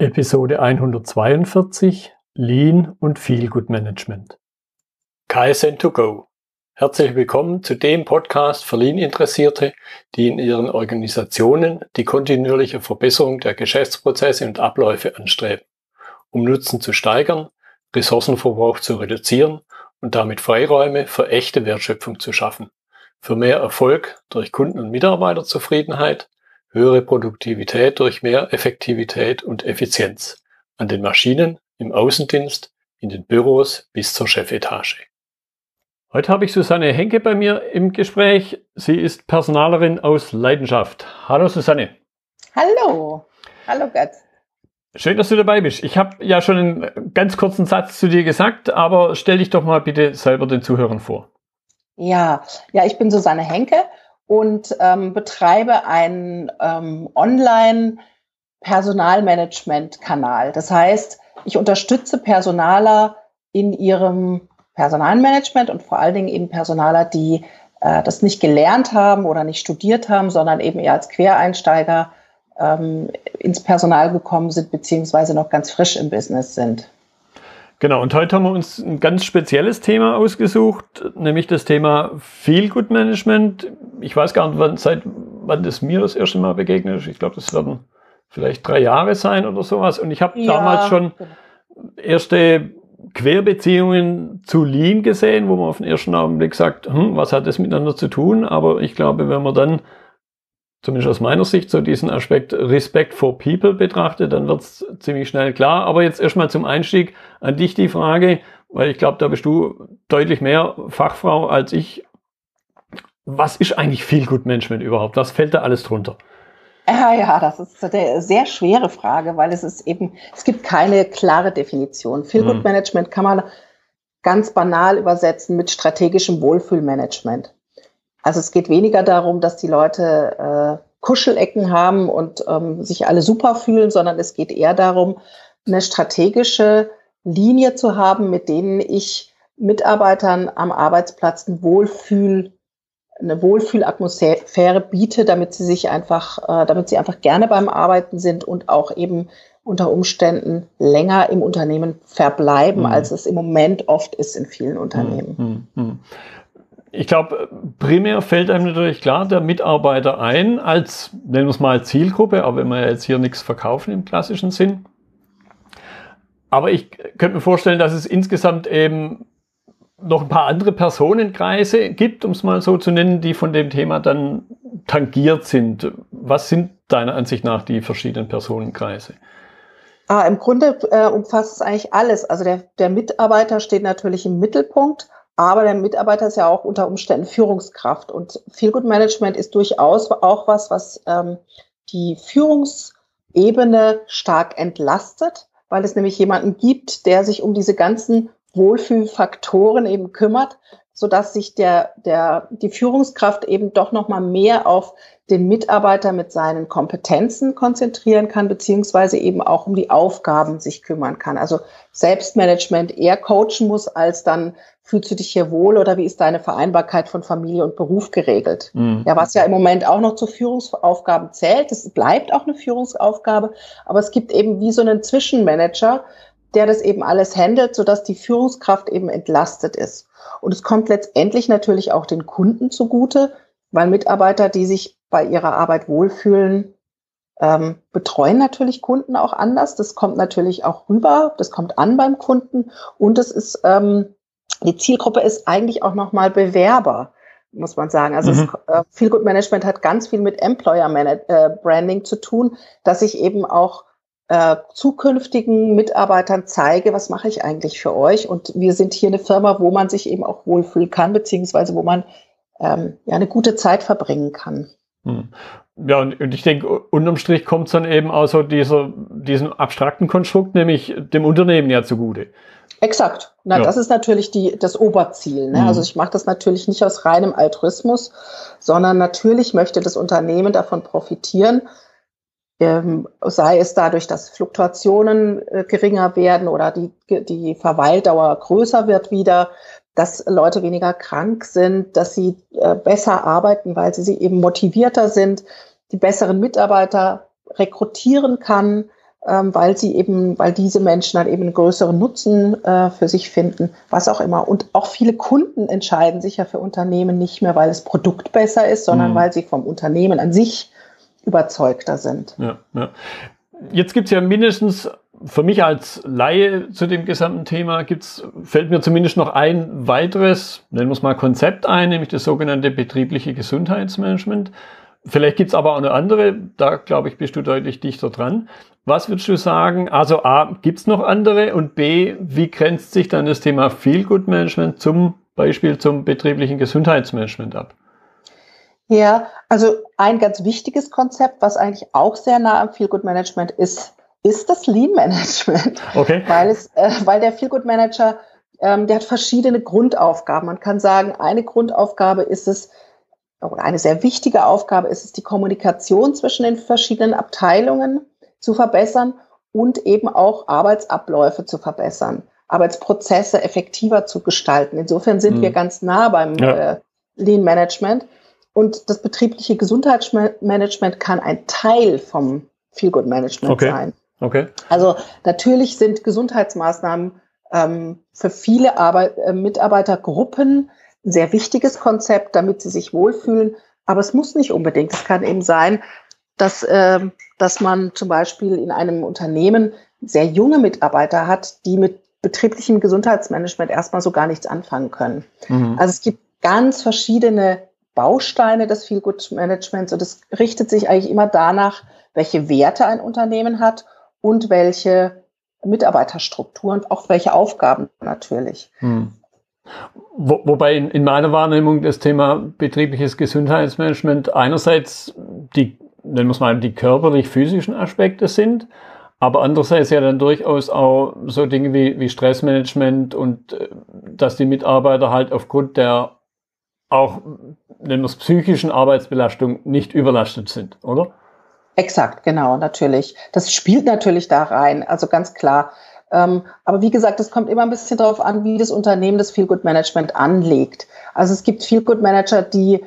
Episode 142 Lean und Feel Good Management. KSN2Go. Herzlich willkommen zu dem Podcast für Lean-Interessierte, die in ihren Organisationen die kontinuierliche Verbesserung der Geschäftsprozesse und Abläufe anstreben, um Nutzen zu steigern, Ressourcenverbrauch zu reduzieren und damit Freiräume für echte Wertschöpfung zu schaffen, für mehr Erfolg durch Kunden- und Mitarbeiterzufriedenheit, höhere Produktivität durch mehr Effektivität und Effizienz an den Maschinen, im Außendienst, in den Büros bis zur Chefetage. Heute habe ich Susanne Henke bei mir im Gespräch. Sie ist Personalerin aus Leidenschaft. Hallo Susanne. Hallo. Hallo Gott. Schön, dass du dabei bist. Ich habe ja schon einen ganz kurzen Satz zu dir gesagt, aber stell dich doch mal bitte selber den Zuhörern vor. Ja, ja, ich bin Susanne Henke und ähm, betreibe einen ähm, Online-Personalmanagement-Kanal. Das heißt, ich unterstütze Personaler in ihrem Personalmanagement und vor allen Dingen eben Personaler, die äh, das nicht gelernt haben oder nicht studiert haben, sondern eben eher als Quereinsteiger ähm, ins Personal gekommen sind, beziehungsweise noch ganz frisch im Business sind. Genau, und heute haben wir uns ein ganz spezielles Thema ausgesucht, nämlich das Thema Feel Good Management. Ich weiß gar nicht, wann, seit wann das mir das erste Mal begegnet ist. Ich glaube, das werden vielleicht drei Jahre sein oder sowas. Und ich habe ja, damals schon genau. erste Querbeziehungen zu Lean gesehen, wo man auf den ersten Augenblick sagt, hm, was hat das miteinander zu tun? Aber ich glaube, wenn man dann zumindest aus meiner Sicht, so diesen Aspekt Respect for People betrachtet, dann wird es ziemlich schnell klar. Aber jetzt erstmal zum Einstieg an dich die Frage, weil ich glaube, da bist du deutlich mehr Fachfrau als ich. Was ist eigentlich Feel Good Management überhaupt? Was fällt da alles drunter? Ja, ja, das ist eine sehr schwere Frage, weil es ist eben, es gibt keine klare Definition. Feel Good hm. Management kann man ganz banal übersetzen mit strategischem Wohlfühlmanagement. Also es geht weniger darum, dass die Leute äh, Kuschelecken haben und ähm, sich alle super fühlen, sondern es geht eher darum, eine strategische Linie zu haben, mit denen ich Mitarbeitern am Arbeitsplatz ein Wohlfühl, eine Wohlfühlatmosphäre biete, damit sie sich einfach, äh, damit sie einfach gerne beim Arbeiten sind und auch eben unter Umständen länger im Unternehmen verbleiben, mhm. als es im Moment oft ist in vielen Unternehmen. Mhm. Ich glaube, primär fällt einem natürlich klar der Mitarbeiter ein als, nennen wir es mal Zielgruppe, aber wenn wir jetzt hier nichts verkaufen im klassischen Sinn. Aber ich könnte mir vorstellen, dass es insgesamt eben noch ein paar andere Personenkreise gibt, um es mal so zu nennen, die von dem Thema dann tangiert sind. Was sind deiner Ansicht nach die verschiedenen Personenkreise? Ah, Im Grunde äh, umfasst es eigentlich alles. Also der, der Mitarbeiter steht natürlich im Mittelpunkt aber der Mitarbeiter ist ja auch unter Umständen Führungskraft. Und Feel Good Management ist durchaus auch was, was ähm, die Führungsebene stark entlastet, weil es nämlich jemanden gibt, der sich um diese ganzen Wohlfühlfaktoren eben kümmert, so dass sich der, der, die Führungskraft eben doch nochmal mehr auf den Mitarbeiter mit seinen Kompetenzen konzentrieren kann, beziehungsweise eben auch um die Aufgaben sich kümmern kann. Also Selbstmanagement eher coachen muss, als dann fühlst du dich hier wohl oder wie ist deine Vereinbarkeit von Familie und Beruf geregelt? Mhm. Ja, was ja im Moment auch noch zu Führungsaufgaben zählt. Es bleibt auch eine Führungsaufgabe, aber es gibt eben wie so einen Zwischenmanager, der das eben alles handelt, sodass die Führungskraft eben entlastet ist. Und es kommt letztendlich natürlich auch den Kunden zugute, weil Mitarbeiter, die sich bei ihrer Arbeit wohlfühlen, ähm, betreuen natürlich Kunden auch anders. Das kommt natürlich auch rüber, das kommt an beim Kunden und es ist ähm, die Zielgruppe ist eigentlich auch nochmal Bewerber, muss man sagen. Also mhm. es, äh, Feel Good Management hat ganz viel mit Employer äh, Branding zu tun, dass ich eben auch äh, zukünftigen Mitarbeitern zeige, was mache ich eigentlich für euch. Und wir sind hier eine Firma, wo man sich eben auch wohlfühlen kann, beziehungsweise wo man ähm, ja eine gute Zeit verbringen kann. Hm. Ja, und, ich denke, unterm Strich kommt es dann eben auch so dieser, diesem abstrakten Konstrukt, nämlich dem Unternehmen ja zugute. Exakt. Na, ja. Das ist natürlich die, das Oberziel. Ne? Mhm. Also ich mache das natürlich nicht aus reinem Altruismus, sondern natürlich möchte das Unternehmen davon profitieren, sei es dadurch, dass Fluktuationen äh, geringer werden oder die, die Verweildauer größer wird wieder, dass Leute weniger krank sind, dass sie äh, besser arbeiten, weil sie, sie eben motivierter sind, die besseren Mitarbeiter rekrutieren kann, ähm, weil sie eben, weil diese Menschen dann eben einen größeren Nutzen äh, für sich finden, was auch immer. Und auch viele Kunden entscheiden sich ja für Unternehmen nicht mehr, weil das Produkt besser ist, sondern mhm. weil sie vom Unternehmen an sich überzeugter sind. Ja, ja. Jetzt gibt es ja mindestens für mich als Laie zu dem gesamten Thema gibt's, fällt mir zumindest noch ein weiteres, nennen wir es mal Konzept ein, nämlich das sogenannte betriebliche Gesundheitsmanagement. Vielleicht gibt's aber auch eine andere, da glaube ich, bist du deutlich dichter dran. Was würdest du sagen? Also A, gibt's noch andere und B, wie grenzt sich dann das Thema Feel Good Management zum Beispiel zum betrieblichen Gesundheitsmanagement ab? Ja, also ein ganz wichtiges Konzept, was eigentlich auch sehr nah am Feel Good Management ist, ist das Lean Management. Okay. Weil es, äh, weil der Feel Good Manager, ähm, der hat verschiedene Grundaufgaben. Man kann sagen, eine Grundaufgabe ist es, oder eine sehr wichtige Aufgabe ist es, die Kommunikation zwischen den verschiedenen Abteilungen zu verbessern und eben auch Arbeitsabläufe zu verbessern, Arbeitsprozesse effektiver zu gestalten. Insofern sind mhm. wir ganz nah beim ja. äh, Lean Management. Und das betriebliche Gesundheitsmanagement kann ein Teil vom Feel Good Management okay. sein. Okay. Also natürlich sind Gesundheitsmaßnahmen ähm, für viele Arbeit, äh, Mitarbeitergruppen ein sehr wichtiges Konzept, damit sie sich wohlfühlen. Aber es muss nicht unbedingt. Es kann eben sein, dass, äh, dass man zum Beispiel in einem Unternehmen sehr junge Mitarbeiter hat, die mit betrieblichem Gesundheitsmanagement erstmal so gar nichts anfangen können. Mhm. Also es gibt ganz verschiedene Bausteine des Feel Good Managements und es richtet sich eigentlich immer danach, welche Werte ein Unternehmen hat und welche Mitarbeiterstrukturen auch welche Aufgaben natürlich. Hm. Wo, wobei in, in, meiner Wahrnehmung das Thema betriebliches Gesundheitsmanagement einerseits die, nennen wir es mal, die körperlich-physischen Aspekte sind, aber andererseits ja dann durchaus auch so Dinge wie, wie Stressmanagement und äh, dass die Mitarbeiter halt aufgrund der auch, nennen wir es, psychischen Arbeitsbelastung nicht überlastet sind, oder? Exakt, genau, natürlich. Das spielt natürlich da rein, also ganz klar. Ähm, aber wie gesagt, es kommt immer ein bisschen darauf an, wie das Unternehmen das Feel Good Management anlegt. Also es gibt Feel Good Manager, die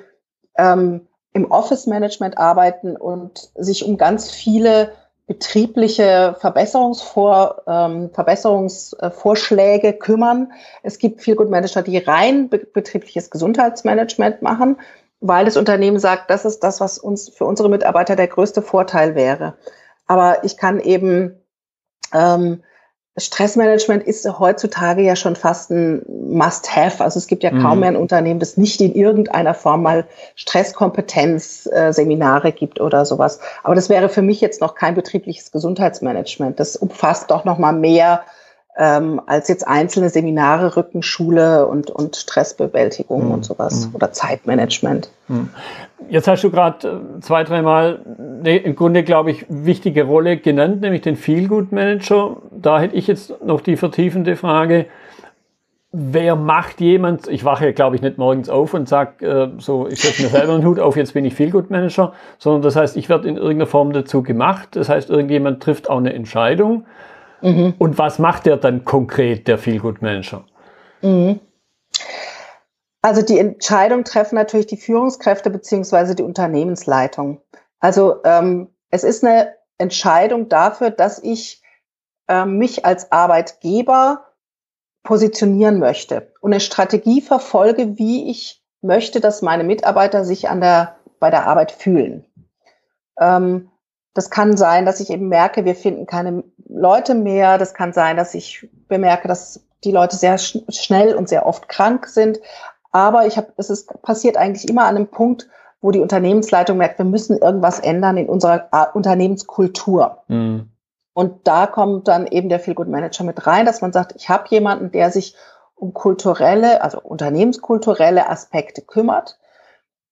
ähm, im Office Management arbeiten und sich um ganz viele betriebliche Verbesserungsvor, ähm, Verbesserungsvorschläge kümmern. Es gibt Feel Good Manager, die rein betriebliches Gesundheitsmanagement machen weil das Unternehmen sagt, das ist das, was uns für unsere Mitarbeiter der größte Vorteil wäre. Aber ich kann eben ähm, Stressmanagement ist heutzutage ja schon fast ein Must-Have. Also es gibt ja kaum mhm. mehr ein Unternehmen, das nicht in irgendeiner Form mal Stresskompetenzseminare gibt oder sowas. Aber das wäre für mich jetzt noch kein betriebliches Gesundheitsmanagement. Das umfasst doch noch mal mehr ähm, als jetzt einzelne Seminare, Rückenschule und, und Stressbewältigung mhm. und sowas mhm. oder Zeitmanagement. Mhm. Jetzt hast du gerade äh, zwei, dreimal ne, im Grunde, glaube ich, wichtige Rolle genannt, nämlich den Feelgood Manager. Da hätte ich jetzt noch die vertiefende Frage. Wer macht jemand, ich wache, glaube ich, nicht morgens auf und sage, äh, so, ich setze mir selber einen Hut auf, jetzt bin ich Feelgood Manager, sondern das heißt, ich werde in irgendeiner Form dazu gemacht. Das heißt, irgendjemand trifft auch eine Entscheidung. Mhm. Und was macht der dann konkret, der Feelgood Manager? Mhm. Also die Entscheidung treffen natürlich die Führungskräfte beziehungsweise die Unternehmensleitung. Also ähm, es ist eine Entscheidung dafür, dass ich äh, mich als Arbeitgeber positionieren möchte und eine Strategie verfolge, wie ich möchte, dass meine Mitarbeiter sich an der, bei der Arbeit fühlen. Ähm, das kann sein, dass ich eben merke, wir finden keine Leute mehr. Das kann sein, dass ich bemerke, dass die Leute sehr sch schnell und sehr oft krank sind. Aber ich habe, es ist passiert eigentlich immer an einem Punkt, wo die Unternehmensleitung merkt, wir müssen irgendwas ändern in unserer Unternehmenskultur. Mhm. Und da kommt dann eben der Feel Good Manager mit rein, dass man sagt, ich habe jemanden, der sich um kulturelle, also unternehmenskulturelle Aspekte kümmert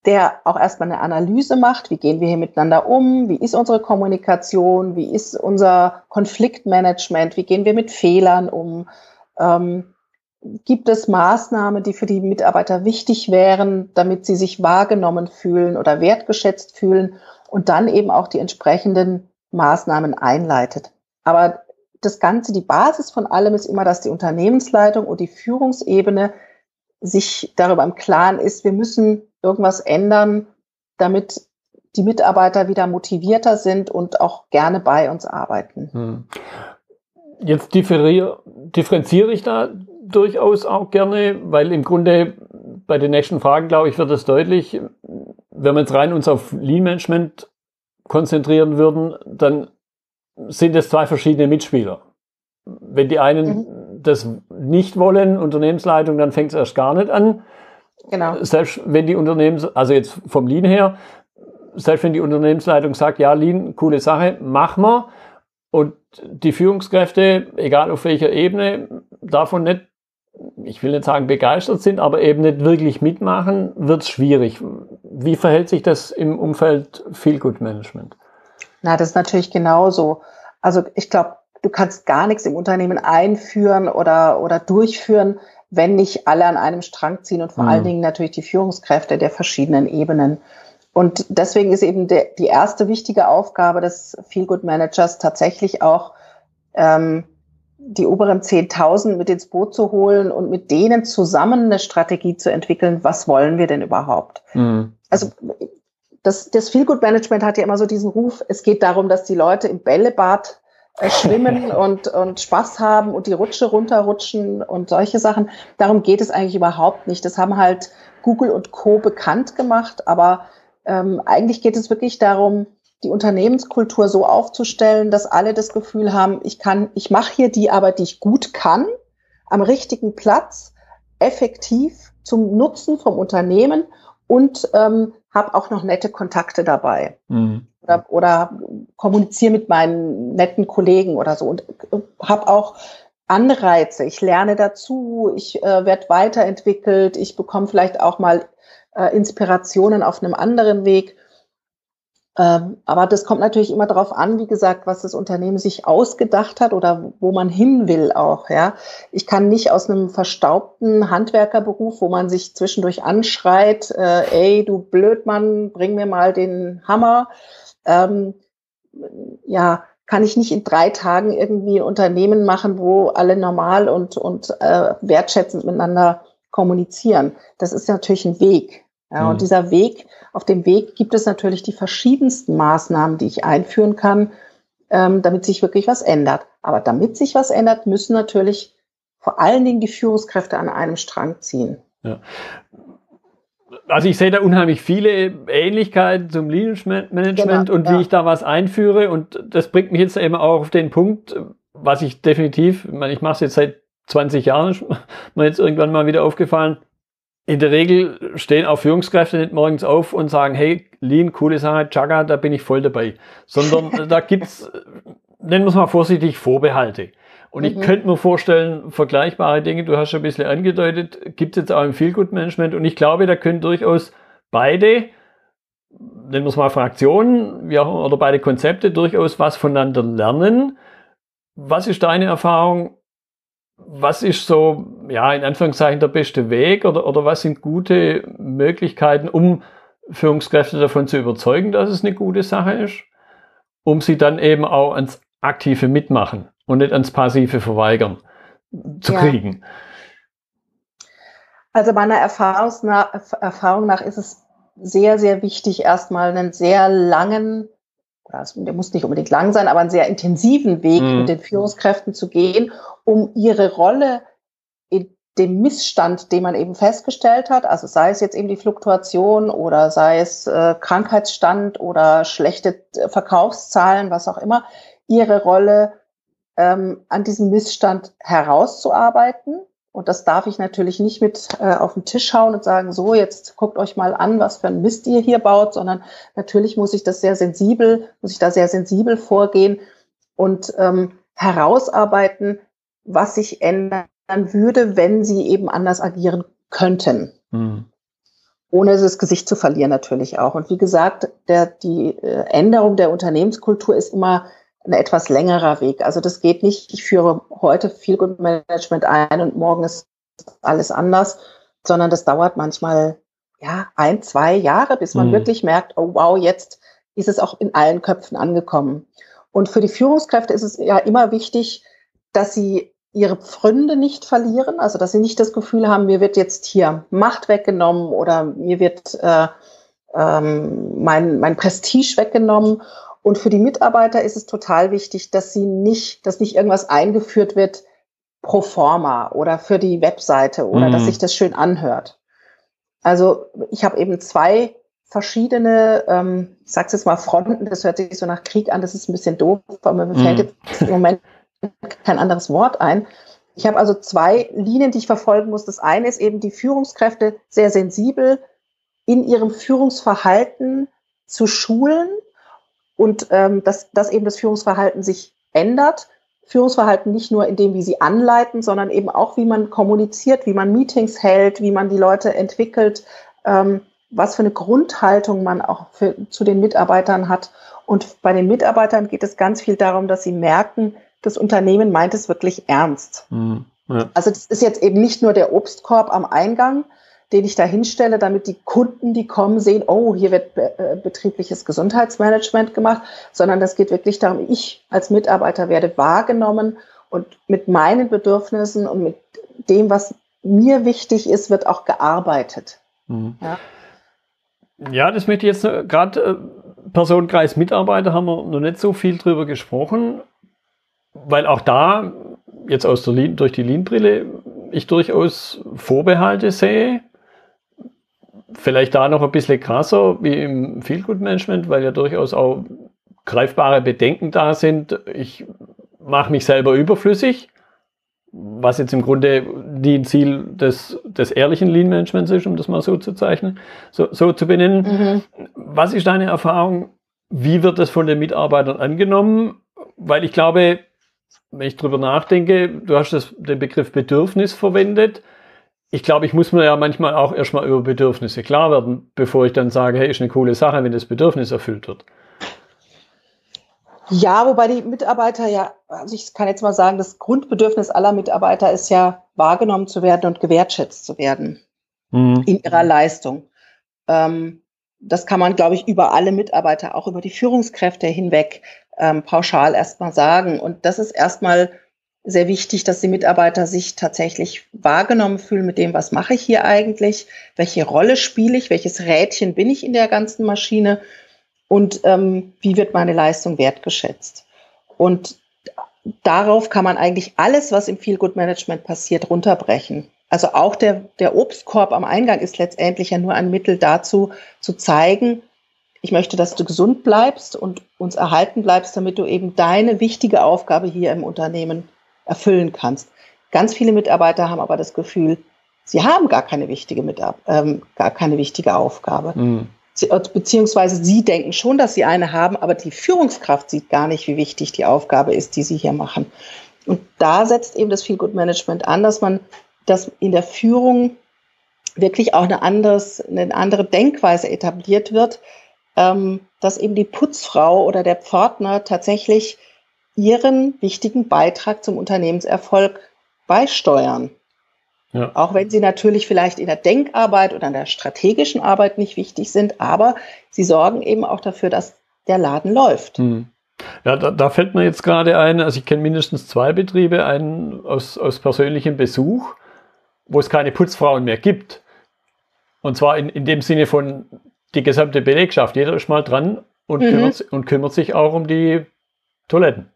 der auch erstmal eine Analyse macht, wie gehen wir hier miteinander um, wie ist unsere Kommunikation, wie ist unser Konfliktmanagement, wie gehen wir mit Fehlern um, ähm, gibt es Maßnahmen, die für die Mitarbeiter wichtig wären, damit sie sich wahrgenommen fühlen oder wertgeschätzt fühlen und dann eben auch die entsprechenden Maßnahmen einleitet. Aber das Ganze, die Basis von allem ist immer, dass die Unternehmensleitung und die Führungsebene sich darüber im Klaren ist, wir müssen irgendwas ändern, damit die Mitarbeiter wieder motivierter sind und auch gerne bei uns arbeiten. Hm. Jetzt differenziere ich da durchaus auch gerne, weil im Grunde bei den nächsten Fragen, glaube ich, wird es deutlich, wenn wir jetzt rein uns auf Lean Management konzentrieren würden, dann sind es zwei verschiedene Mitspieler. Wenn die einen mhm. das nicht wollen, Unternehmensleitung, dann fängt es erst gar nicht an. Genau. Selbst wenn die Unternehmens, also jetzt vom Lean her, selbst wenn die Unternehmensleitung sagt, ja, Lean, coole Sache, machen wir. Und die Führungskräfte, egal auf welcher Ebene, davon nicht, ich will nicht sagen begeistert sind, aber eben nicht wirklich mitmachen, wird es schwierig. Wie verhält sich das im Umfeld Feel Good Management? Na, das ist natürlich genauso. Also ich glaube, du kannst gar nichts im Unternehmen einführen oder, oder durchführen, wenn nicht alle an einem Strang ziehen und vor mhm. allen Dingen natürlich die Führungskräfte der verschiedenen Ebenen. Und deswegen ist eben der, die erste wichtige Aufgabe des Feel Good Managers tatsächlich auch, ähm, die oberen 10.000 mit ins Boot zu holen und mit denen zusammen eine Strategie zu entwickeln, was wollen wir denn überhaupt? Mhm. Also das, das Feel Good Management hat ja immer so diesen Ruf, es geht darum, dass die Leute im Bällebad schwimmen und, und Spaß haben und die Rutsche runterrutschen und solche Sachen. Darum geht es eigentlich überhaupt nicht. Das haben halt Google und Co. bekannt gemacht, aber ähm, eigentlich geht es wirklich darum, die Unternehmenskultur so aufzustellen, dass alle das Gefühl haben, ich kann, ich mache hier die Arbeit, die ich gut kann, am richtigen Platz, effektiv zum Nutzen vom Unternehmen und ähm, habe auch noch nette Kontakte dabei. Mhm. Oder, oder kommuniziere mit meinen netten Kollegen oder so und äh, habe auch Anreize. Ich lerne dazu, ich äh, werde weiterentwickelt, ich bekomme vielleicht auch mal äh, Inspirationen auf einem anderen Weg. Ähm, aber das kommt natürlich immer darauf an, wie gesagt, was das Unternehmen sich ausgedacht hat oder wo man hin will auch. Ja, ich kann nicht aus einem verstaubten Handwerkerberuf, wo man sich zwischendurch anschreit, äh, ey, du Blödmann, bring mir mal den Hammer. Ähm, ja, kann ich nicht in drei Tagen irgendwie ein Unternehmen machen, wo alle normal und, und äh, wertschätzend miteinander kommunizieren. Das ist natürlich ein Weg. Ja, mhm. Und dieser Weg, auf dem Weg gibt es natürlich die verschiedensten Maßnahmen, die ich einführen kann, ähm, damit sich wirklich was ändert. Aber damit sich was ändert, müssen natürlich vor allen Dingen die Führungskräfte an einem Strang ziehen. Ja. Also ich sehe da unheimlich viele Ähnlichkeiten zum Lean Management genau, und wie ja. ich da was einführe. Und das bringt mich jetzt eben auch auf den Punkt, was ich definitiv, ich, meine, ich mache es jetzt seit 20 Jahren, mir jetzt irgendwann mal wieder aufgefallen, in der Regel stehen auch Führungskräfte nicht morgens auf und sagen, hey, Lean, coole Sache, Chaga, da bin ich voll dabei. Sondern da gibt's, nennen wir es mal vorsichtig, Vorbehalte. Und mhm. ich könnte mir vorstellen, vergleichbare Dinge, du hast schon ein bisschen angedeutet, gibt es jetzt auch im Feelgood-Management. Und ich glaube, da können durchaus beide, nennen wir es mal Fraktionen, wie auch, oder beide Konzepte durchaus was voneinander lernen. Was ist deine Erfahrung? was ist so, ja, in Anführungszeichen der beste Weg oder, oder was sind gute Möglichkeiten, um Führungskräfte davon zu überzeugen, dass es eine gute Sache ist, um sie dann eben auch ans aktive Mitmachen und nicht ans passive Verweigern zu ja. kriegen? Also meiner Erfahrung nach, Erfahrung nach ist es sehr, sehr wichtig, erstmal einen sehr langen der muss nicht unbedingt lang sein, aber einen sehr intensiven Weg mhm. mit den Führungskräften zu gehen, um ihre Rolle in dem Missstand, den man eben festgestellt hat, also sei es jetzt eben die Fluktuation oder sei es äh, Krankheitsstand oder schlechte äh, Verkaufszahlen, was auch immer, ihre Rolle ähm, an diesem Missstand herauszuarbeiten und das darf ich natürlich nicht mit äh, auf den Tisch hauen und sagen, so, jetzt guckt euch mal an, was für ein Mist ihr hier baut, sondern natürlich muss ich das sehr sensibel, muss ich da sehr sensibel vorgehen und ähm, herausarbeiten, was sich ändern würde, wenn sie eben anders agieren könnten. Mhm. Ohne das Gesicht zu verlieren natürlich auch. Und wie gesagt, der, die äh, Änderung der Unternehmenskultur ist immer ein etwas längerer Weg. Also das geht nicht, ich führe heute viel Good Management ein und morgen ist alles anders, sondern das dauert manchmal ja ein, zwei Jahre, bis man mhm. wirklich merkt, oh wow, jetzt ist es auch in allen Köpfen angekommen. Und für die Führungskräfte ist es ja immer wichtig, dass sie ihre Pfründe nicht verlieren, also dass sie nicht das Gefühl haben, mir wird jetzt hier Macht weggenommen oder mir wird äh, ähm, mein, mein Prestige weggenommen. Und für die Mitarbeiter ist es total wichtig, dass sie nicht, dass nicht irgendwas eingeführt wird pro forma oder für die Webseite oder mhm. dass sich das schön anhört. Also ich habe eben zwei verschiedene, ähm, ich sag's jetzt mal Fronten, das hört sich so nach Krieg an, das ist ein bisschen doof, aber mir fällt mhm. jetzt im Moment kein anderes Wort ein. Ich habe also zwei Linien, die ich verfolgen muss. Das eine ist eben die Führungskräfte sehr sensibel in ihrem Führungsverhalten zu schulen und ähm, dass, dass eben das Führungsverhalten sich ändert. Führungsverhalten nicht nur in dem, wie sie anleiten, sondern eben auch, wie man kommuniziert, wie man Meetings hält, wie man die Leute entwickelt, ähm, was für eine Grundhaltung man auch für, zu den Mitarbeitern hat. Und bei den Mitarbeitern geht es ganz viel darum, dass sie merken, das Unternehmen meint es wirklich ernst. Mhm, ja. Also das ist jetzt eben nicht nur der Obstkorb am Eingang, den ich da hinstelle, damit die Kunden, die kommen, sehen, oh, hier wird äh, betriebliches Gesundheitsmanagement gemacht, sondern das geht wirklich darum, ich als Mitarbeiter werde wahrgenommen und mit meinen Bedürfnissen und mit dem, was mir wichtig ist, wird auch gearbeitet. Mhm. Ja? ja? das möchte ich jetzt gerade äh, Personenkreis Mitarbeiter haben wir noch nicht so viel drüber gesprochen weil auch da jetzt aus der Lean, durch die Lean-Brille ich durchaus Vorbehalte sehe. Vielleicht da noch ein bisschen krasser wie im Feelgood-Management, weil ja durchaus auch greifbare Bedenken da sind. Ich mache mich selber überflüssig, was jetzt im Grunde die Ziel des, des ehrlichen Lean-Managements ist, um das mal so zu zeichnen, so, so zu benennen. Mhm. Was ist deine Erfahrung? Wie wird das von den Mitarbeitern angenommen? Weil ich glaube, wenn ich drüber nachdenke, du hast das, den Begriff Bedürfnis verwendet. Ich glaube, ich muss mir ja manchmal auch erstmal über Bedürfnisse klar werden, bevor ich dann sage, hey, ist eine coole Sache, wenn das Bedürfnis erfüllt wird. Ja, wobei die Mitarbeiter ja, also ich kann jetzt mal sagen, das Grundbedürfnis aller Mitarbeiter ist ja, wahrgenommen zu werden und gewertschätzt zu werden mhm. in ihrer Leistung. Ähm, das kann man, glaube ich, über alle Mitarbeiter, auch über die Führungskräfte hinweg ähm, pauschal erstmal sagen. Und das ist erstmal sehr wichtig, dass die Mitarbeiter sich tatsächlich wahrgenommen fühlen mit dem, was mache ich hier eigentlich, welche Rolle spiele ich, welches Rädchen bin ich in der ganzen Maschine und ähm, wie wird meine Leistung wertgeschätzt. Und darauf kann man eigentlich alles, was im Feel Good Management passiert, runterbrechen. Also auch der, der Obstkorb am Eingang ist letztendlich ja nur ein Mittel dazu, zu zeigen, ich möchte, dass du gesund bleibst und uns erhalten bleibst, damit du eben deine wichtige Aufgabe hier im Unternehmen erfüllen kannst. Ganz viele Mitarbeiter haben aber das Gefühl, sie haben gar keine wichtige, Mitab ähm, gar keine wichtige Aufgabe. Mhm. Sie, äh, beziehungsweise sie denken schon, dass sie eine haben, aber die Führungskraft sieht gar nicht, wie wichtig die Aufgabe ist, die sie hier machen. Und da setzt eben das Feel Good Management an, dass man dass in der Führung wirklich auch eine, anderes, eine andere Denkweise etabliert wird, ähm, dass eben die Putzfrau oder der Pförtner tatsächlich ihren wichtigen Beitrag zum Unternehmenserfolg beisteuern. Ja. Auch wenn sie natürlich vielleicht in der Denkarbeit oder in der strategischen Arbeit nicht wichtig sind, aber sie sorgen eben auch dafür, dass der Laden läuft. Hm. Ja, da, da, fällt mir jetzt gerade ein, also ich kenne mindestens zwei Betriebe, einen aus, aus persönlichem Besuch, wo es keine Putzfrauen mehr gibt. Und zwar in, in dem Sinne von, die gesamte Belegschaft. Jeder ist mal dran und, mhm. kümmert, und kümmert sich auch um die Toiletten.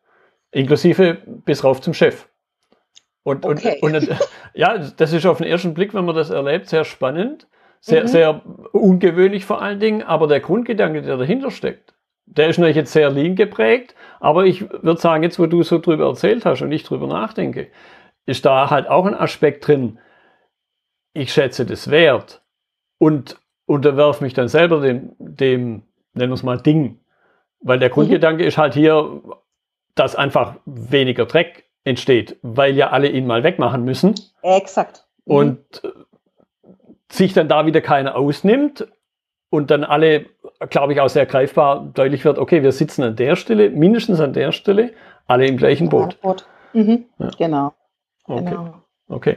Inklusive bis rauf zum Chef. Und, okay. und, und, ja, das ist auf den ersten Blick, wenn man das erlebt, sehr spannend, sehr, mhm. sehr ungewöhnlich vor allen Dingen, aber der Grundgedanke, der dahinter steckt, der ist natürlich jetzt sehr lean geprägt, aber ich würde sagen, jetzt wo du so drüber erzählt hast und ich drüber nachdenke, ist da halt auch ein Aspekt drin, ich schätze das wert und unterwerfe mich dann selber dem, dem nennen wir es mal, Ding. Weil der Grundgedanke mhm. ist halt hier, dass einfach weniger Dreck entsteht, weil ja alle ihn mal wegmachen müssen. Exakt. Mhm. Und äh, sich dann da wieder keiner ausnimmt und dann alle, glaube ich, auch sehr greifbar deutlich wird, okay, wir sitzen an der Stelle, mindestens an der Stelle, alle im gleichen Boot. Mhm. Ja. Genau. Okay. genau. Okay.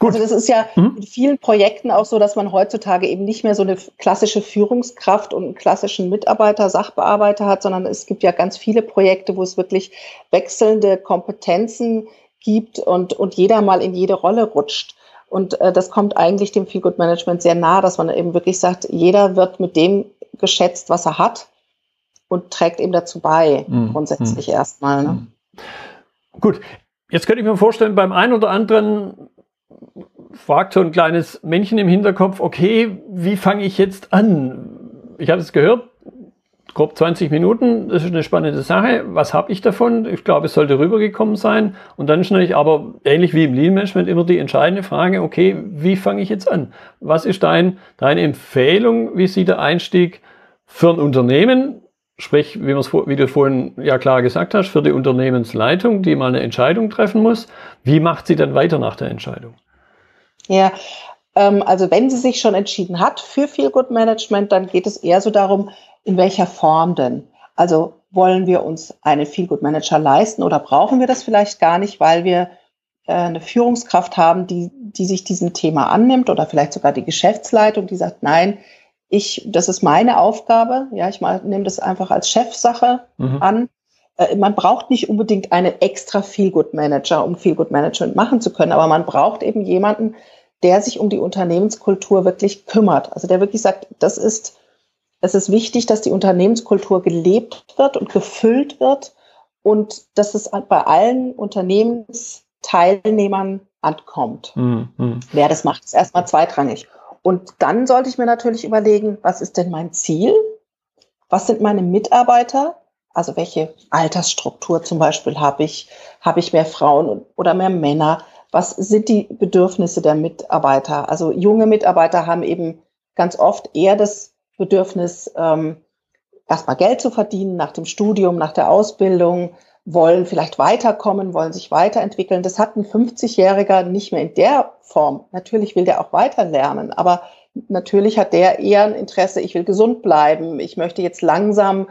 Gut. Also das ist ja mhm. in vielen Projekten auch so, dass man heutzutage eben nicht mehr so eine klassische Führungskraft und einen klassischen Mitarbeiter, Sachbearbeiter hat, sondern es gibt ja ganz viele Projekte, wo es wirklich wechselnde Kompetenzen gibt und, und jeder mal in jede Rolle rutscht. Und äh, das kommt eigentlich dem Feel Good Management sehr nah, dass man eben wirklich sagt, jeder wird mit dem geschätzt, was er hat und trägt ihm dazu bei, mhm. grundsätzlich mhm. erstmal. Ne? Mhm. Gut, jetzt könnte ich mir vorstellen, beim einen oder anderen fragt so ein kleines Männchen im Hinterkopf, okay, wie fange ich jetzt an? Ich habe es gehört, grob 20 Minuten, das ist eine spannende Sache. Was habe ich davon? Ich glaube, es sollte rübergekommen sein. Und dann ist natürlich aber ähnlich wie im Lean Management immer die entscheidende Frage, okay, wie fange ich jetzt an? Was ist dein, deine Empfehlung? Wie sieht der Einstieg für ein Unternehmen Sprich, wie, wie du vorhin ja klar gesagt hast, für die Unternehmensleitung, die mal eine Entscheidung treffen muss. Wie macht sie dann weiter nach der Entscheidung? Ja, ähm, also wenn sie sich schon entschieden hat für Feel Good Management, dann geht es eher so darum, in welcher Form denn? Also wollen wir uns einen Feel Good Manager leisten oder brauchen wir das vielleicht gar nicht, weil wir äh, eine Führungskraft haben, die, die sich diesem Thema annimmt oder vielleicht sogar die Geschäftsleitung, die sagt, nein, ich, das ist meine Aufgabe. Ja, ich mal, nehme das einfach als Chefsache mhm. an. Äh, man braucht nicht unbedingt eine extra Feelgood Manager, um Feelgood Management machen zu können, aber man braucht eben jemanden, der sich um die Unternehmenskultur wirklich kümmert. Also der wirklich sagt, das ist, es ist wichtig, dass die Unternehmenskultur gelebt wird und gefüllt wird und dass es bei allen Unternehmensteilnehmern ankommt. Mhm. Wer das macht, ist erstmal zweitrangig. Und dann sollte ich mir natürlich überlegen, was ist denn mein Ziel? Was sind meine Mitarbeiter? Also welche Altersstruktur zum Beispiel habe ich? Habe ich mehr Frauen oder mehr Männer? Was sind die Bedürfnisse der Mitarbeiter? Also junge Mitarbeiter haben eben ganz oft eher das Bedürfnis, ähm, erstmal Geld zu verdienen nach dem Studium, nach der Ausbildung, wollen vielleicht weiterkommen, wollen sich weiterentwickeln. Das hat ein 50-Jähriger nicht mehr in der Form. Natürlich will der auch weiter lernen, aber natürlich hat der eher ein Interesse, ich will gesund bleiben, ich möchte jetzt langsam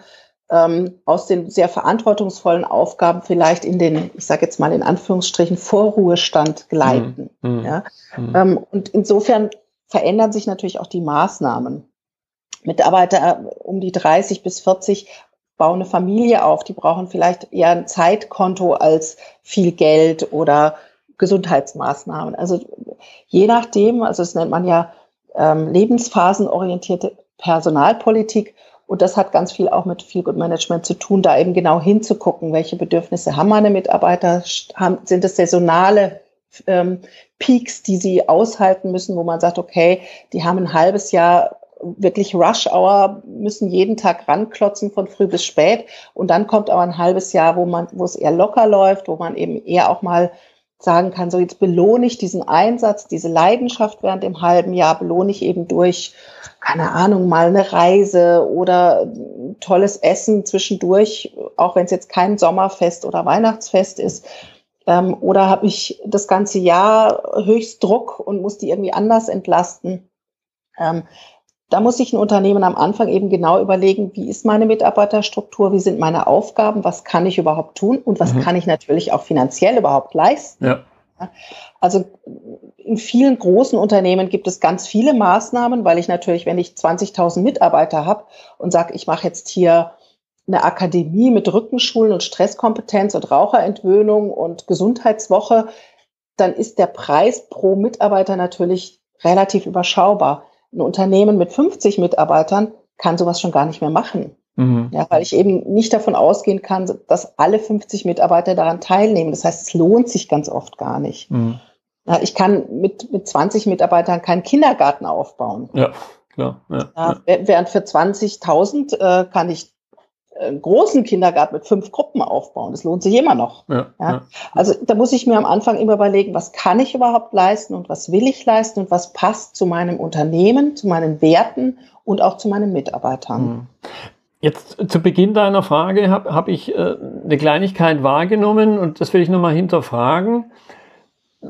ähm, aus den sehr verantwortungsvollen Aufgaben vielleicht in den, ich sage jetzt mal in Anführungsstrichen, Vorruhestand gleiten. Mhm. Ja? Mhm. Ähm, und insofern verändern sich natürlich auch die Maßnahmen. Mitarbeiter um die 30 bis 40 bauen eine Familie auf, die brauchen vielleicht eher ein Zeitkonto als viel Geld oder Gesundheitsmaßnahmen. Also je nachdem, also das nennt man ja ähm, lebensphasenorientierte Personalpolitik und das hat ganz viel auch mit Feel Good Management zu tun, da eben genau hinzugucken, welche Bedürfnisse haben meine Mitarbeiter, haben, sind es saisonale ähm, Peaks, die sie aushalten müssen, wo man sagt, okay, die haben ein halbes Jahr wirklich Rush Hour, müssen jeden Tag ranklotzen von früh bis spät. Und dann kommt aber ein halbes Jahr, wo man, wo es eher locker läuft, wo man eben eher auch mal sagen kann, so jetzt belohne ich diesen Einsatz, diese Leidenschaft während dem halben Jahr, belohne ich eben durch, keine Ahnung, mal eine Reise oder tolles Essen zwischendurch, auch wenn es jetzt kein Sommerfest oder Weihnachtsfest ist. Ähm, oder habe ich das ganze Jahr höchst Druck und muss die irgendwie anders entlasten. Ähm, da muss sich ein Unternehmen am Anfang eben genau überlegen, wie ist meine Mitarbeiterstruktur, wie sind meine Aufgaben, was kann ich überhaupt tun und was mhm. kann ich natürlich auch finanziell überhaupt leisten. Ja. Also in vielen großen Unternehmen gibt es ganz viele Maßnahmen, weil ich natürlich, wenn ich 20.000 Mitarbeiter habe und sage, ich mache jetzt hier eine Akademie mit Rückenschulen und Stresskompetenz und Raucherentwöhnung und Gesundheitswoche, dann ist der Preis pro Mitarbeiter natürlich relativ überschaubar ein Unternehmen mit 50 Mitarbeitern kann sowas schon gar nicht mehr machen. Mhm. Ja, weil ich eben nicht davon ausgehen kann, dass alle 50 Mitarbeiter daran teilnehmen. Das heißt, es lohnt sich ganz oft gar nicht. Mhm. Ja, ich kann mit, mit 20 Mitarbeitern keinen Kindergarten aufbauen. Ja, klar. Ja, ja. Während für 20.000 äh, kann ich großen Kindergarten mit fünf Gruppen aufbauen. Das lohnt sich immer noch. Ja, ja. Ja. Also da muss ich mir am Anfang immer überlegen, was kann ich überhaupt leisten und was will ich leisten und was passt zu meinem Unternehmen, zu meinen Werten und auch zu meinen Mitarbeitern. Hm. Jetzt zu Beginn deiner Frage habe hab ich äh, eine Kleinigkeit wahrgenommen und das will ich nochmal hinterfragen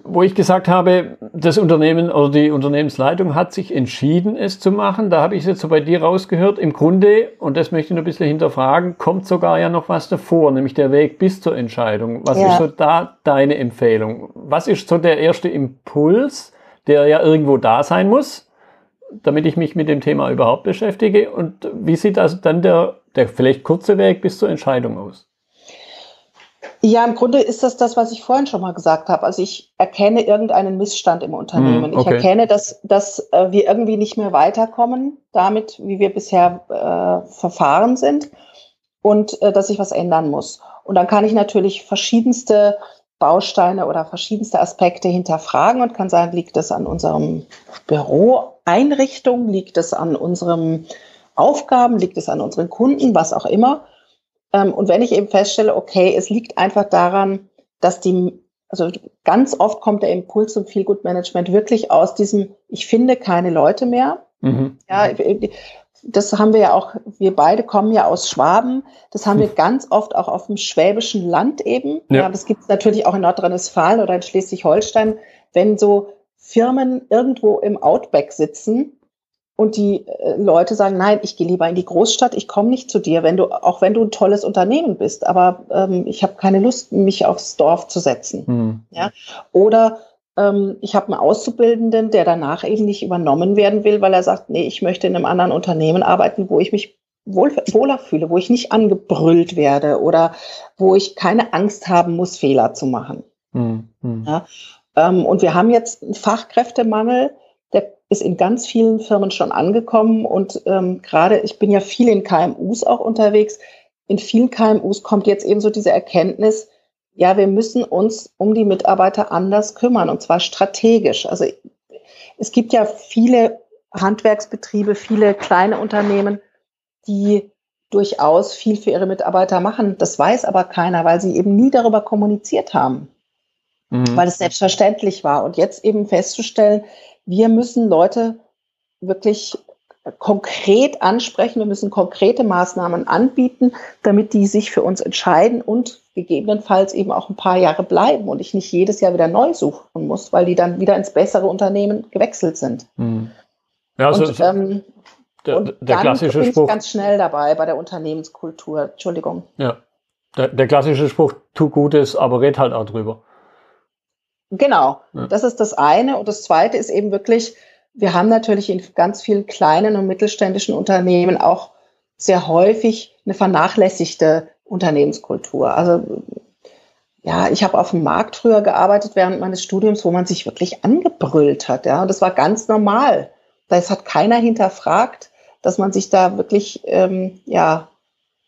wo ich gesagt habe, das Unternehmen oder die Unternehmensleitung hat sich entschieden, es zu machen. Da habe ich es jetzt so bei dir rausgehört. Im Grunde, und das möchte ich noch ein bisschen hinterfragen, kommt sogar ja noch was davor, nämlich der Weg bis zur Entscheidung. Was ja. ist so da deine Empfehlung? Was ist so der erste Impuls, der ja irgendwo da sein muss, damit ich mich mit dem Thema überhaupt beschäftige? Und wie sieht also dann der, der vielleicht kurze Weg bis zur Entscheidung aus? Ja, im Grunde ist das das, was ich vorhin schon mal gesagt habe. Also ich erkenne irgendeinen Missstand im Unternehmen. Mm, okay. Ich erkenne, dass, dass äh, wir irgendwie nicht mehr weiterkommen damit, wie wir bisher äh, verfahren sind und äh, dass sich was ändern muss. Und dann kann ich natürlich verschiedenste Bausteine oder verschiedenste Aspekte hinterfragen und kann sagen, liegt das an unserem Büroeinrichtung, liegt es an unseren Aufgaben, liegt es an unseren Kunden, was auch immer. Ähm, und wenn ich eben feststelle, okay, es liegt einfach daran, dass die, also ganz oft kommt der Impuls zum Feelgood-Management wirklich aus diesem, ich finde keine Leute mehr. Mhm. Ja, das haben wir ja auch, wir beide kommen ja aus Schwaben. Das haben wir ganz oft auch auf dem schwäbischen Land eben. Ja, ja das gibt es natürlich auch in Nordrhein-Westfalen oder in Schleswig-Holstein, wenn so Firmen irgendwo im Outback sitzen und die äh, Leute sagen, nein, ich gehe lieber in die Großstadt, ich komme nicht zu dir, wenn du, auch wenn du ein tolles Unternehmen bist, aber ähm, ich habe keine Lust, mich aufs Dorf zu setzen. Mhm. Ja? Oder ähm, ich habe einen Auszubildenden, der danach eben nicht übernommen werden will, weil er sagt, nee, ich möchte in einem anderen Unternehmen arbeiten, wo ich mich wohl, wohler fühle, wo ich nicht angebrüllt werde oder wo ich keine Angst haben muss, Fehler zu machen. Mhm. Ja? Ähm, und wir haben jetzt einen Fachkräftemangel, der ist in ganz vielen Firmen schon angekommen und ähm, gerade, ich bin ja viel in KMUs auch unterwegs, in vielen KMUs kommt jetzt eben so diese Erkenntnis, ja, wir müssen uns um die Mitarbeiter anders kümmern und zwar strategisch. Also es gibt ja viele Handwerksbetriebe, viele kleine Unternehmen, die durchaus viel für ihre Mitarbeiter machen. Das weiß aber keiner, weil sie eben nie darüber kommuniziert haben, mhm. weil es selbstverständlich war. Und jetzt eben festzustellen, wir müssen Leute wirklich konkret ansprechen, wir müssen konkrete Maßnahmen anbieten, damit die sich für uns entscheiden und gegebenenfalls eben auch ein paar Jahre bleiben und ich nicht jedes Jahr wieder neu suchen muss, weil die dann wieder ins bessere Unternehmen gewechselt sind. Hm. Ja, also und, ähm, der, und der klassische bin Spruch. ganz schnell dabei bei der Unternehmenskultur. Entschuldigung. Ja. Der, der klassische Spruch, tu Gutes, aber red halt auch drüber. Genau. Ja. Das ist das eine. Und das zweite ist eben wirklich, wir haben natürlich in ganz vielen kleinen und mittelständischen Unternehmen auch sehr häufig eine vernachlässigte Unternehmenskultur. Also ja, ich habe auf dem Markt früher gearbeitet während meines Studiums, wo man sich wirklich angebrüllt hat. Ja, und das war ganz normal. Das hat keiner hinterfragt, dass man sich da wirklich ähm, ja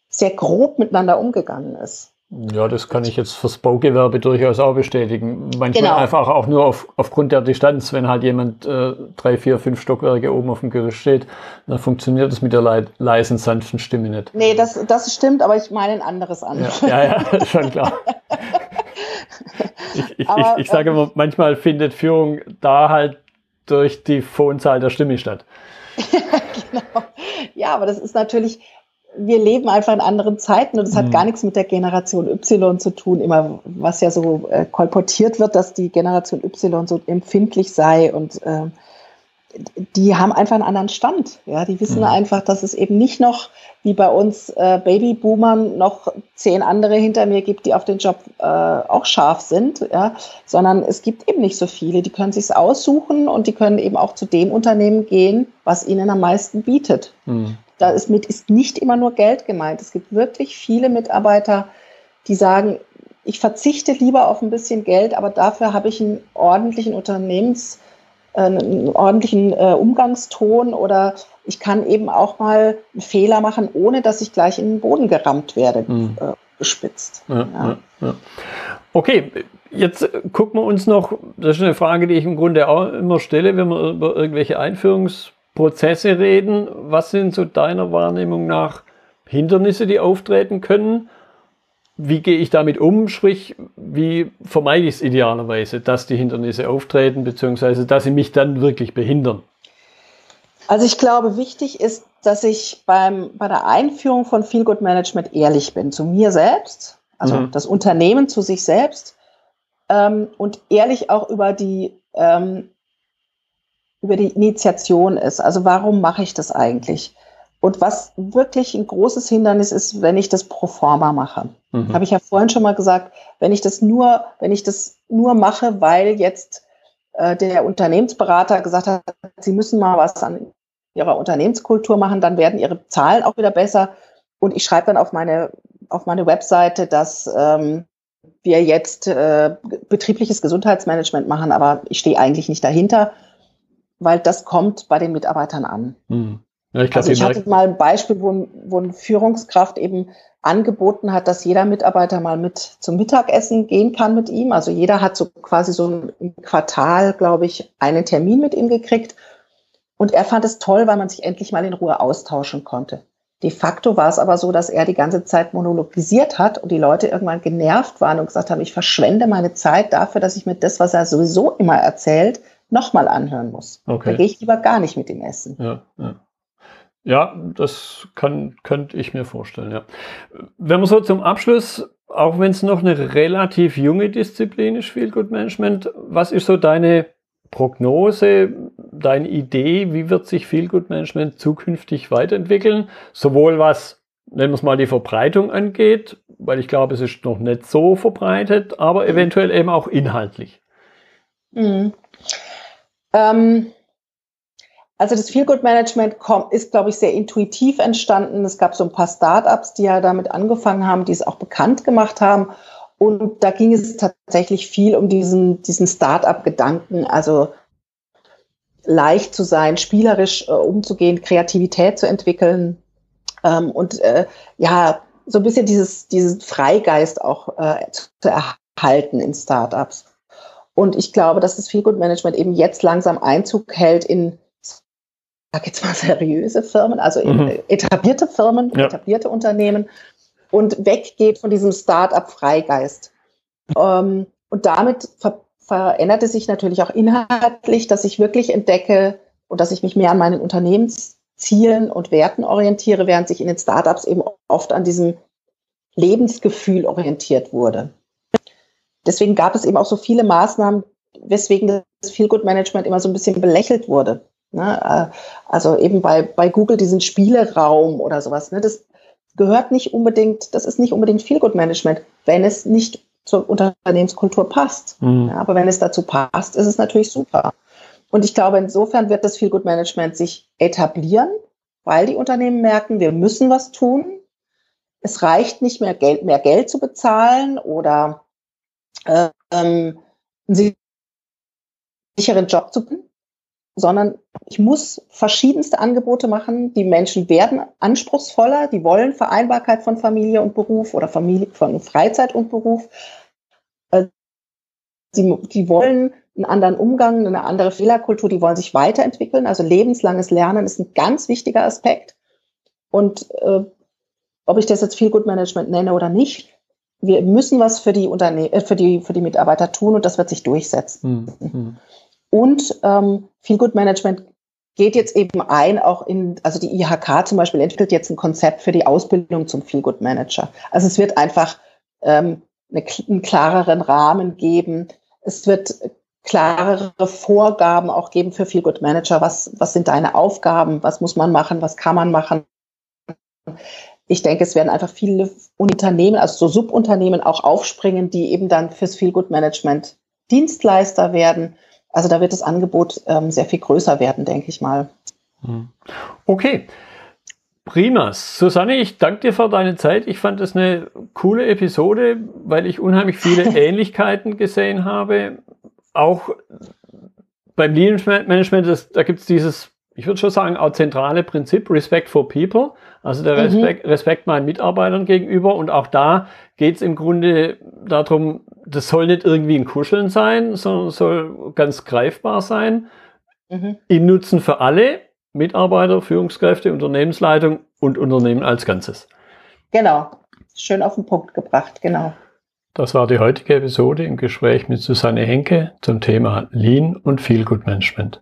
sehr grob miteinander umgegangen ist. Ja, das kann ich jetzt fürs Baugewerbe durchaus auch bestätigen. Manchmal genau. einfach auch nur auf, aufgrund der Distanz, wenn halt jemand äh, drei, vier, fünf Stockwerke oben auf dem Gerüst steht, dann funktioniert das mit der le leisen, sanften Stimme nicht. Nee, das, das stimmt, aber ich meine ein anderes an. Ja, ja, ja schon klar. ich, ich, aber, ich, ich sage ähm, immer, manchmal findet Führung da halt durch die Phonezahl der Stimme statt. genau. Ja, aber das ist natürlich, wir leben einfach in anderen Zeiten und es hat mhm. gar nichts mit der Generation Y zu tun, immer was ja so äh, kolportiert wird, dass die Generation Y so empfindlich sei und äh, die haben einfach einen anderen Stand. Ja, die wissen mhm. einfach, dass es eben nicht noch wie bei uns äh, Babyboomern noch zehn andere hinter mir gibt, die auf den Job äh, auch scharf sind, ja, sondern es gibt eben nicht so viele. Die können sich's aussuchen und die können eben auch zu dem Unternehmen gehen, was ihnen am meisten bietet. Mhm. Da ist mit ist nicht immer nur Geld gemeint. Es gibt wirklich viele Mitarbeiter, die sagen, ich verzichte lieber auf ein bisschen Geld, aber dafür habe ich einen ordentlichen Unternehmens, äh, einen ordentlichen äh, Umgangston oder ich kann eben auch mal einen Fehler machen, ohne dass ich gleich in den Boden gerammt werde, mhm. äh, gespitzt. Ja, ja. Ja, okay, jetzt gucken wir uns noch, das ist eine Frage, die ich im Grunde auch immer stelle, wenn wir über irgendwelche Einführungs Prozesse reden. Was sind so deiner Wahrnehmung nach Hindernisse, die auftreten können? Wie gehe ich damit um? Sprich, wie vermeide ich es idealerweise, dass die Hindernisse auftreten, beziehungsweise dass sie mich dann wirklich behindern? Also ich glaube, wichtig ist, dass ich beim, bei der Einführung von Feel Good Management ehrlich bin zu mir selbst, also mhm. das Unternehmen zu sich selbst ähm, und ehrlich auch über die ähm, über die Initiation ist. Also warum mache ich das eigentlich? Und was wirklich ein großes Hindernis ist, wenn ich das pro forma mache. Mhm. Habe ich ja vorhin schon mal gesagt, wenn ich das nur, wenn ich das nur mache, weil jetzt äh, der Unternehmensberater gesagt hat, sie müssen mal was an ihrer Unternehmenskultur machen, dann werden ihre Zahlen auch wieder besser. Und ich schreibe dann auf meine, auf meine Webseite, dass ähm, wir jetzt äh, betriebliches Gesundheitsmanagement machen, aber ich stehe eigentlich nicht dahinter, weil das kommt bei den Mitarbeitern an. Hm. Ja, ich glaub, also ich hatte mal ein Beispiel, wo, wo eine Führungskraft eben angeboten hat, dass jeder Mitarbeiter mal mit zum Mittagessen gehen kann mit ihm. Also jeder hat so quasi so im Quartal, glaube ich, einen Termin mit ihm gekriegt. Und er fand es toll, weil man sich endlich mal in Ruhe austauschen konnte. De facto war es aber so, dass er die ganze Zeit monologisiert hat und die Leute irgendwann genervt waren und gesagt haben, ich verschwende meine Zeit dafür, dass ich mir das, was er sowieso immer erzählt, nochmal anhören muss. Okay. Da gehe ich lieber gar nicht mit ihm essen. Ja, ja. ja das kann, könnte ich mir vorstellen, ja. Wenn wir so zum Abschluss, auch wenn es noch eine relativ junge Disziplin ist, Feel Good Management, was ist so deine Prognose, deine Idee, wie wird sich Feel Good Management zukünftig weiterentwickeln? Sowohl was, nennen wir es mal, die Verbreitung angeht, weil ich glaube, es ist noch nicht so verbreitet, aber eventuell eben auch inhaltlich. Mhm. Ähm, also das Feel Good Management ist, glaube ich, sehr intuitiv entstanden. Es gab so ein paar Startups, die ja damit angefangen haben, die es auch bekannt gemacht haben. Und da ging es tatsächlich viel um diesen, diesen Start-up-Gedanken, also leicht zu sein, spielerisch äh, umzugehen, Kreativität zu entwickeln ähm, und äh, ja, so ein bisschen dieses, diesen Freigeist auch äh, zu erhalten in Startups. Und ich glaube, dass das Feelgood Management eben jetzt langsam Einzug hält in, sag jetzt mal, seriöse Firmen, also in mhm. etablierte Firmen, ja. etablierte Unternehmen und weggeht von diesem Start-up-Freigeist. Ähm, und damit ver veränderte sich natürlich auch inhaltlich, dass ich wirklich entdecke und dass ich mich mehr an meinen Unternehmenszielen und Werten orientiere, während sich in den Startups eben oft an diesem Lebensgefühl orientiert wurde. Deswegen gab es eben auch so viele Maßnahmen, weswegen das Feel Good Management immer so ein bisschen belächelt wurde. Ne? Äh, also eben bei, bei Google diesen Spieleraum oder sowas. Ne? Das gehört nicht unbedingt, das ist nicht unbedingt Feel Good Management, wenn es nicht zur Unternehmenskultur passt. Mhm. Ja, aber wenn es dazu passt, ist es natürlich super. Und ich glaube, insofern wird das Feel Good Management sich etablieren, weil die Unternehmen merken, wir müssen was tun. Es reicht nicht mehr Geld, mehr Geld zu bezahlen oder ähm, einen sicheren Job zu tun, sondern ich muss verschiedenste Angebote machen. Die Menschen werden anspruchsvoller, die wollen Vereinbarkeit von Familie und Beruf oder Familie von Freizeit und Beruf. Äh, die, die wollen einen anderen Umgang, eine andere Fehlerkultur, die wollen sich weiterentwickeln. Also lebenslanges Lernen ist ein ganz wichtiger Aspekt. Und äh, ob ich das jetzt viel Good Management nenne oder nicht, wir müssen was für die Unterne äh, für die für die Mitarbeiter tun und das wird sich durchsetzen. Mhm. Und ähm, Feel Good Management geht jetzt eben ein, auch in, also die IHK zum Beispiel entwickelt jetzt ein Konzept für die Ausbildung zum Feel Good Manager. Also es wird einfach ähm, eine, einen klareren Rahmen geben. Es wird klarere Vorgaben auch geben für Feel Good Manager. Was, was sind deine Aufgaben? Was muss man machen? Was kann man machen? Ich denke, es werden einfach viele Unternehmen, also so Subunternehmen auch aufspringen, die eben dann fürs Feel Good Management Dienstleister werden also da wird das Angebot ähm, sehr viel größer werden, denke ich mal. Hm. Okay. Prima. Susanne, ich danke dir für deine Zeit. Ich fand das eine coole Episode, weil ich unheimlich viele Ähnlichkeiten gesehen habe. Auch beim Lean Management, das, da gibt es dieses, ich würde schon sagen, auch zentrale Prinzip, Respect for People, also der mhm. Respekt, Respekt meinen Mitarbeitern gegenüber. Und auch da geht es im Grunde darum, das soll nicht irgendwie ein Kuscheln sein, sondern soll ganz greifbar sein. Mhm. Im Nutzen für alle Mitarbeiter, Führungskräfte, Unternehmensleitung und Unternehmen als Ganzes. Genau. Schön auf den Punkt gebracht, genau. Das war die heutige Episode im Gespräch mit Susanne Henke zum Thema Lean und Feel Good Management.